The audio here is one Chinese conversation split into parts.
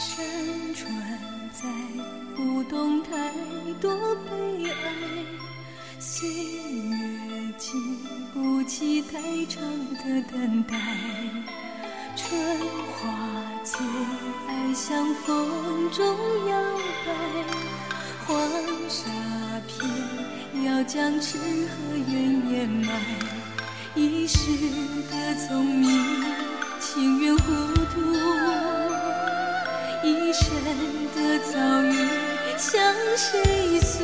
山川载不动太多悲哀岁月经不起太长的等待春花最爱向风中摇摆黄沙偏要将痴和怨掩埋一世的聪明情愿糊涂。一生的遭遇，向谁诉？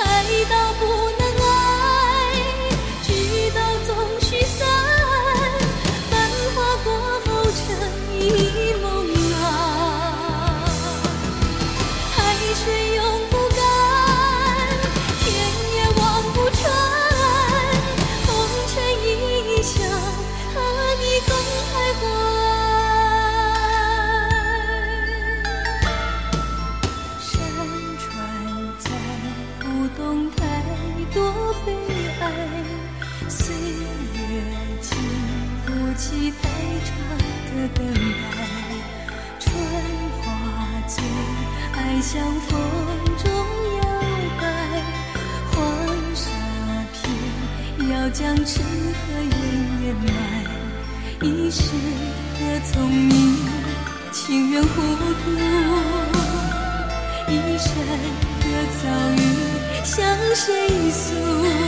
爱到不。向谁诉？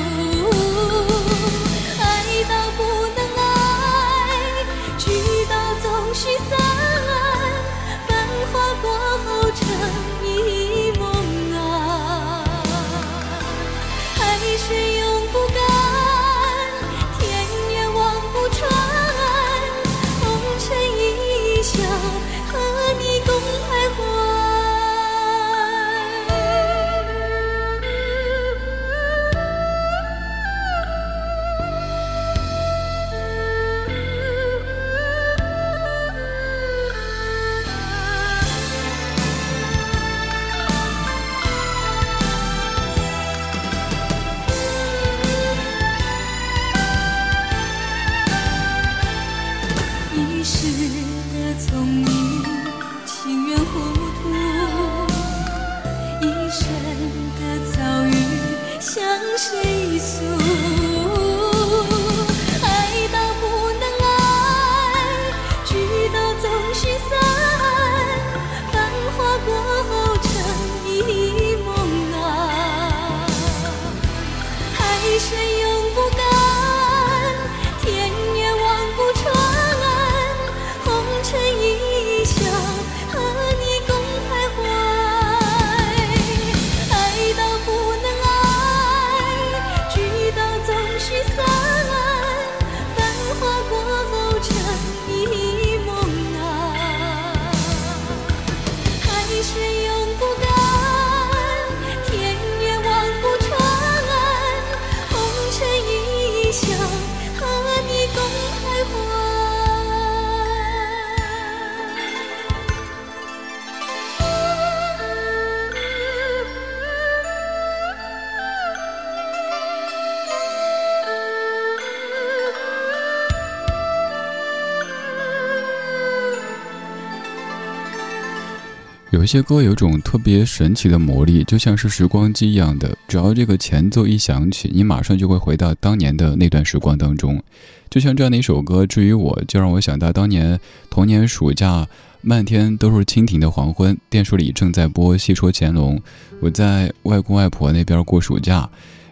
这些歌有种特别神奇的魔力，就像是时光机一样的，只要这个前奏一响起，你马上就会回到当年的那段时光当中。就像这样的一首歌，至于我，就让我想到当年童年暑假，漫天都是蜻蜓的黄昏，电视里正在播《戏说乾隆》，我在外公外婆那边过暑假。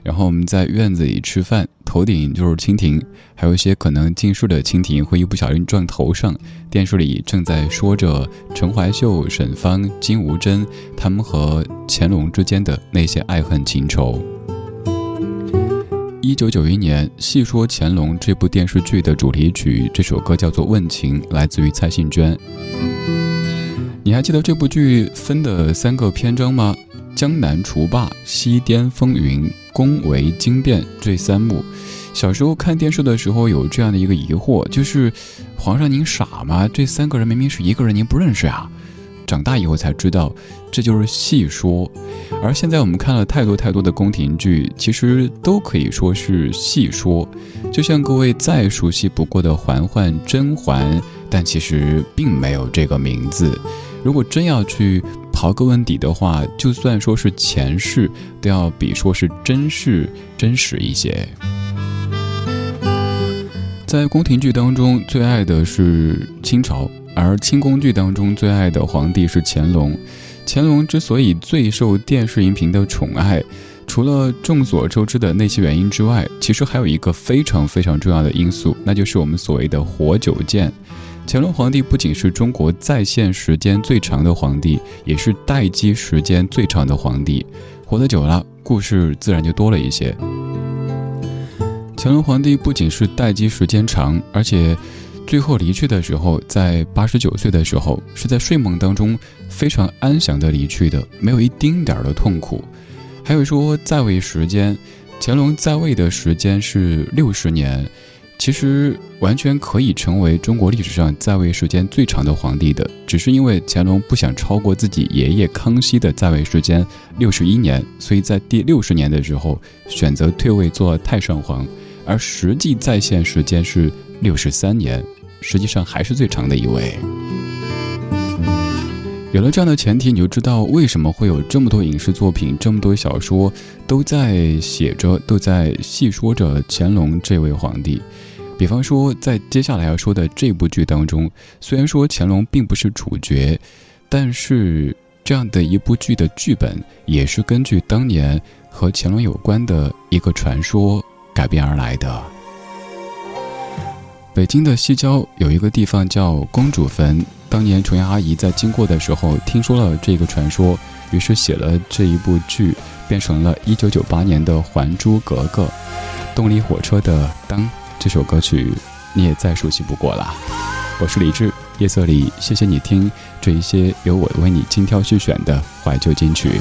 然后我们在院子里吃饭，头顶就是蜻蜓，还有一些可能近视的蜻蜓会一不小心撞头上。电视里正在说着陈怀秀、沈芳、金无珍他们和乾隆之间的那些爱恨情仇。一九九一年，《戏说乾隆》这部电视剧的主题曲，这首歌叫做《问情》，来自于蔡幸娟。你还记得这部剧分的三个篇章吗？江南除霸、西滇风云、宫闱惊变这三幕。小时候看电视的时候有这样的一个疑惑，就是皇上您傻吗？这三个人明明是一个人，您不认识啊？长大以后才知道，这就是戏说。而现在我们看了太多太多的宫廷剧，其实都可以说是戏说。就像各位再熟悉不过的嬛嬛、甄嬛，但其实并没有这个名字。如果真要去刨根问底的话，就算说是前世，都要比说是真事真实一些。在宫廷剧当中，最爱的是清朝。而清宫剧当中最爱的皇帝是乾隆。乾隆之所以最受电视荧屏的宠爱，除了众所周知的那些原因之外，其实还有一个非常非常重要的因素，那就是我们所谓的活久见。乾隆皇帝不仅是中国在线时间最长的皇帝，也是待机时间最长的皇帝。活得久了，故事自然就多了一些。乾隆皇帝不仅是待机时间长，而且。最后离去的时候，在八十九岁的时候，是在睡梦当中非常安详的离去的，没有一丁点儿的痛苦。还有说在位时间，乾隆在位的时间是六十年，其实完全可以成为中国历史上在位时间最长的皇帝的，只是因为乾隆不想超过自己爷爷康熙的在位时间六十一年，所以在第六十年的时候选择退位做太上皇，而实际在线时间是六十三年。实际上还是最长的一位。有了这样的前提，你就知道为什么会有这么多影视作品、这么多小说都在写着、都在细说着乾隆这位皇帝。比方说，在接下来要说的这部剧当中，虽然说乾隆并不是主角，但是这样的一部剧的剧本也是根据当年和乾隆有关的一个传说改编而来的。北京的西郊有一个地方叫公主坟。当年琼瑶阿姨在经过的时候，听说了这个传说，于是写了这一部剧，变成了一九九八年的《还珠格格》。动力火车的《当》这首歌曲，你也再熟悉不过了。我是李志，夜色里，谢谢你听这一些由我为你精挑细选的怀旧金曲。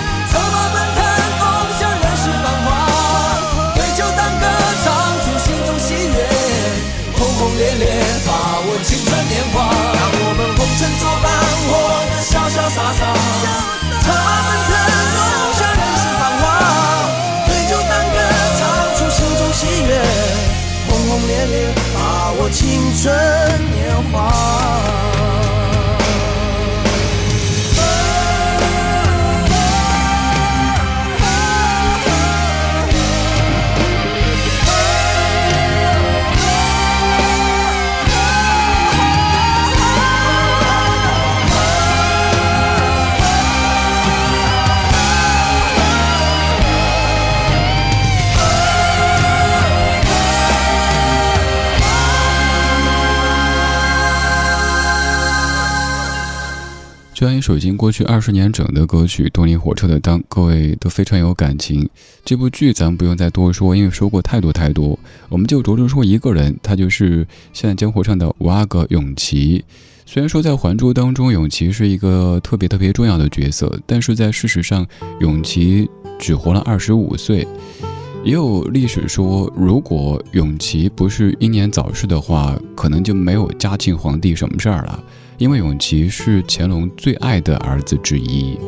这样一首已经过去二十年整的歌曲《动力火车的当》，各位都非常有感情。这部剧咱们不用再多说，因为说过太多太多。我们就着重说一个人，他就是现在江湖上的五阿哥永琪。虽然说在《还珠》当中，永琪是一个特别特别重要的角色，但是在事实上，永琪只活了二十五岁。也有历史说，如果永琪不是英年早逝的话，可能就没有嘉庆皇帝什么事儿了。因为永琪是乾隆最爱的儿子之一，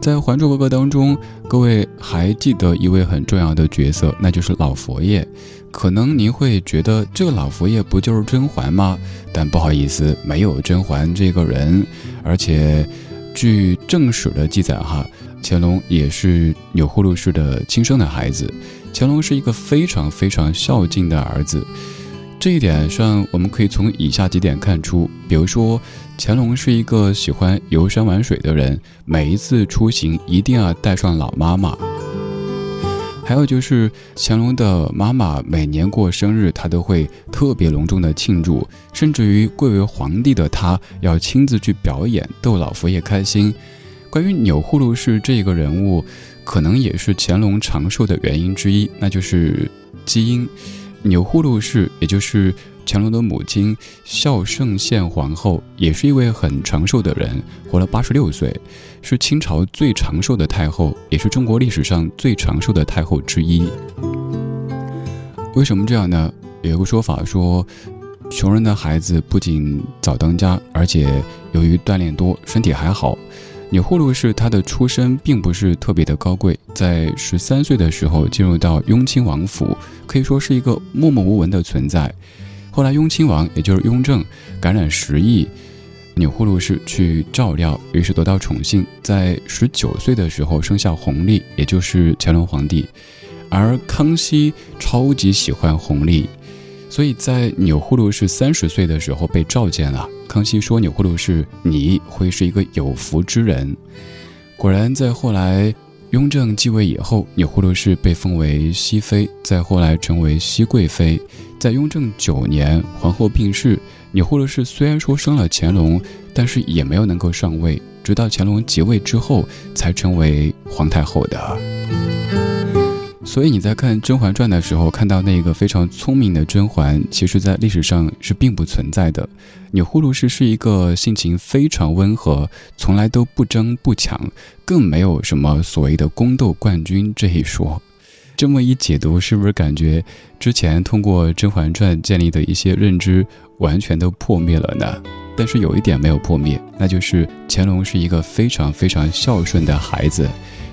在《还珠格格》当中，各位还记得一位很重要的角色，那就是老佛爷。可能您会觉得这个老佛爷不就是甄嬛吗？但不好意思，没有甄嬛这个人。而且，据正史的记载，哈，乾隆也是钮祜禄氏的亲生的孩子。乾隆是一个非常非常孝敬的儿子。这一点上，我们可以从以下几点看出。比如说，乾隆是一个喜欢游山玩水的人，每一次出行一定要带上老妈妈。还有就是，乾隆的妈妈每年过生日，他都会特别隆重的庆祝，甚至于贵为皇帝的他要亲自去表演，逗老佛爷开心。关于钮祜禄氏这个人物，可能也是乾隆长寿的原因之一，那就是基因。钮祜禄氏，也就是乾隆的母亲孝圣宪皇后，也是一位很长寿的人，活了八十六岁，是清朝最长寿的太后，也是中国历史上最长寿的太后之一。为什么这样呢？有一个说法说，穷人的孩子不仅早当家，而且由于锻炼多，身体还好。钮祜禄氏他的出身并不是特别的高贵，在十三岁的时候进入到雍亲王府，可以说是一个默默无闻的存在。后来雍亲王也就是雍正感染时疫，钮祜禄氏去照料，于是得到宠幸，在十九岁的时候生下弘历，也就是乾隆皇帝。而康熙超级喜欢弘历，所以在钮祜禄氏三十岁的时候被召见了。康熙说：“钮祜禄氏，你会是一个有福之人。”果然，在后来雍正继位以后，钮祜禄氏被封为熹妃，再后来成为熹贵妃。在雍正九年，皇后病逝，钮祜禄氏虽然说生了乾隆，但是也没有能够上位，直到乾隆即位之后，才成为皇太后的。所以你在看《甄嬛传》的时候，看到那个非常聪明的甄嬛，其实在历史上是并不存在的。钮祜禄氏是一个性情非常温和，从来都不争不抢，更没有什么所谓的宫斗冠军这一说。这么一解读，是不是感觉之前通过《甄嬛传》建立的一些认知完全都破灭了呢？但是有一点没有破灭，那就是乾隆是一个非常非常孝顺的孩子，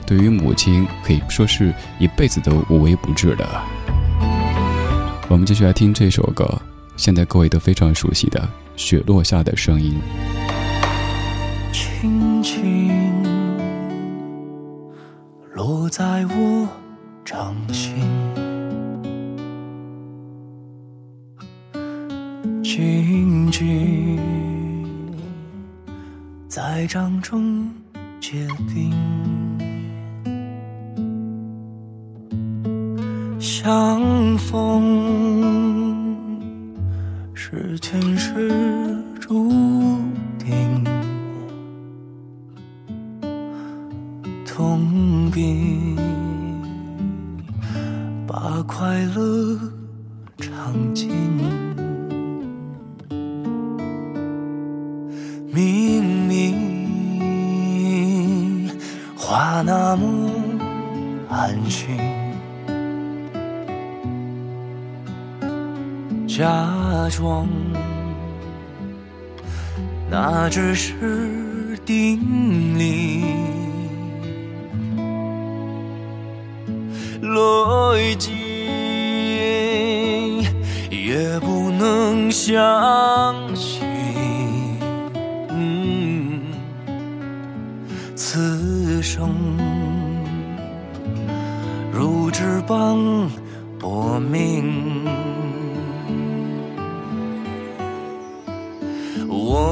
对于母亲可以说是一辈子都无微不至的。我们继续来听这首歌，现在各位都非常熟悉的《雪落下的声音》。轻轻落在我掌心，静静在掌中结冰，相逢是前世注定。痛并把快乐尝尽，明明话那么安心，假装那只是定理。来劲，也不能相信。此生如纸般薄命，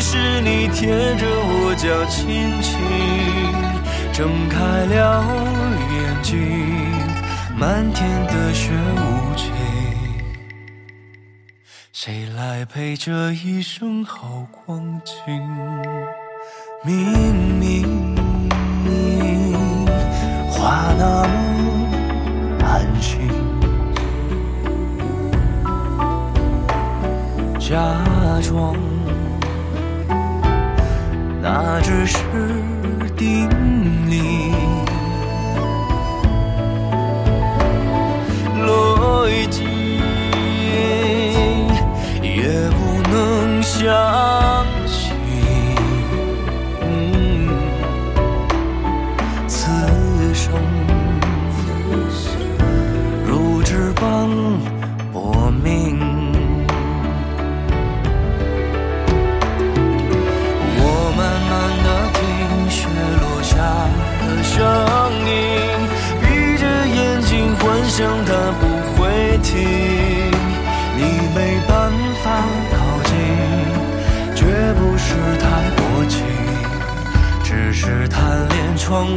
是你贴着我脚轻轻睁开了眼睛。漫天的雪无情，谁来陪这一生好光景？明明话那么安心，假装那只是定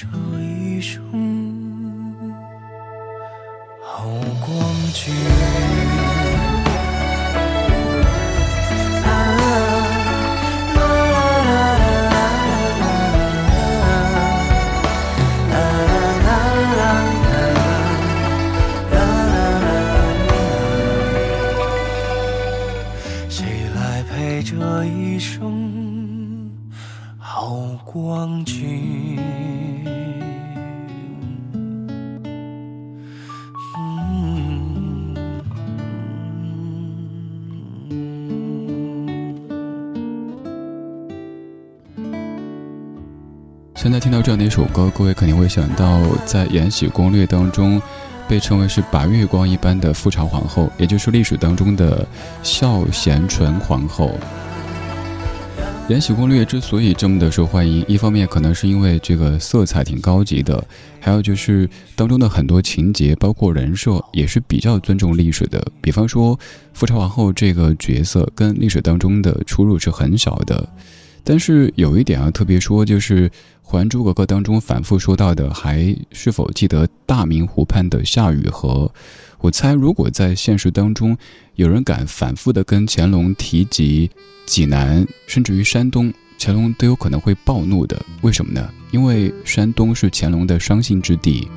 这一生好光景？到这样的一首歌，各位肯定会想到在《延禧攻略》当中，被称为是白月光一般的富察皇后，也就是历史当中的孝贤纯皇后。《延禧攻略》之所以这么的受欢迎，一方面可能是因为这个色彩挺高级的，还有就是当中的很多情节，包括人设，也是比较尊重历史的。比方说，富察皇后这个角色跟历史当中的出入是很小的。但是有一点要特别说，就是《还珠格格》当中反复说到的，还是否记得大明湖畔的夏雨荷？我猜，如果在现实当中，有人敢反复的跟乾隆提及。济南，甚至于山东，乾隆都有可能会暴怒的。为什么呢？因为山东是乾隆的伤心之地。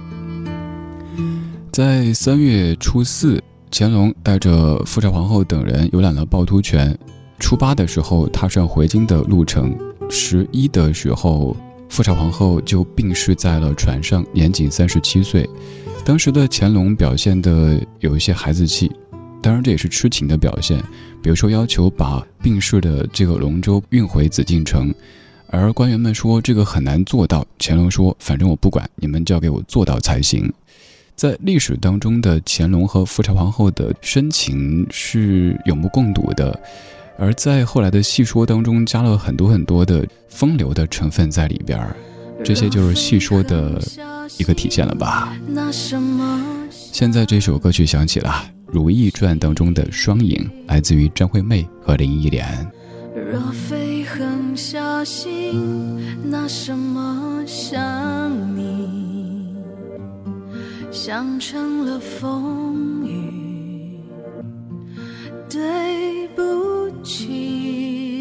在三月初四，乾隆带着富察皇后等人游览了趵突泉。初八的时候，踏上回京的路程。十一的时候，富察皇后就病逝在了船上，年仅三十七岁。当时的乾隆表现的有一些孩子气。当然，这也是痴情的表现。比如说，要求把病逝的这个龙舟运回紫禁城，而官员们说这个很难做到。乾隆说：“反正我不管，你们就要给我做到才行。”在历史当中的乾隆和富察皇后的深情是有目共睹的，而在后来的戏说当中加了很多很多的风流的成分在里边儿，这些就是戏说的一个体现了吧。现在这首歌曲响起了。《如懿传》当中的双影，来自于张惠妹和林忆莲。若非狠下心，拿什么想你？想成了风，对不起。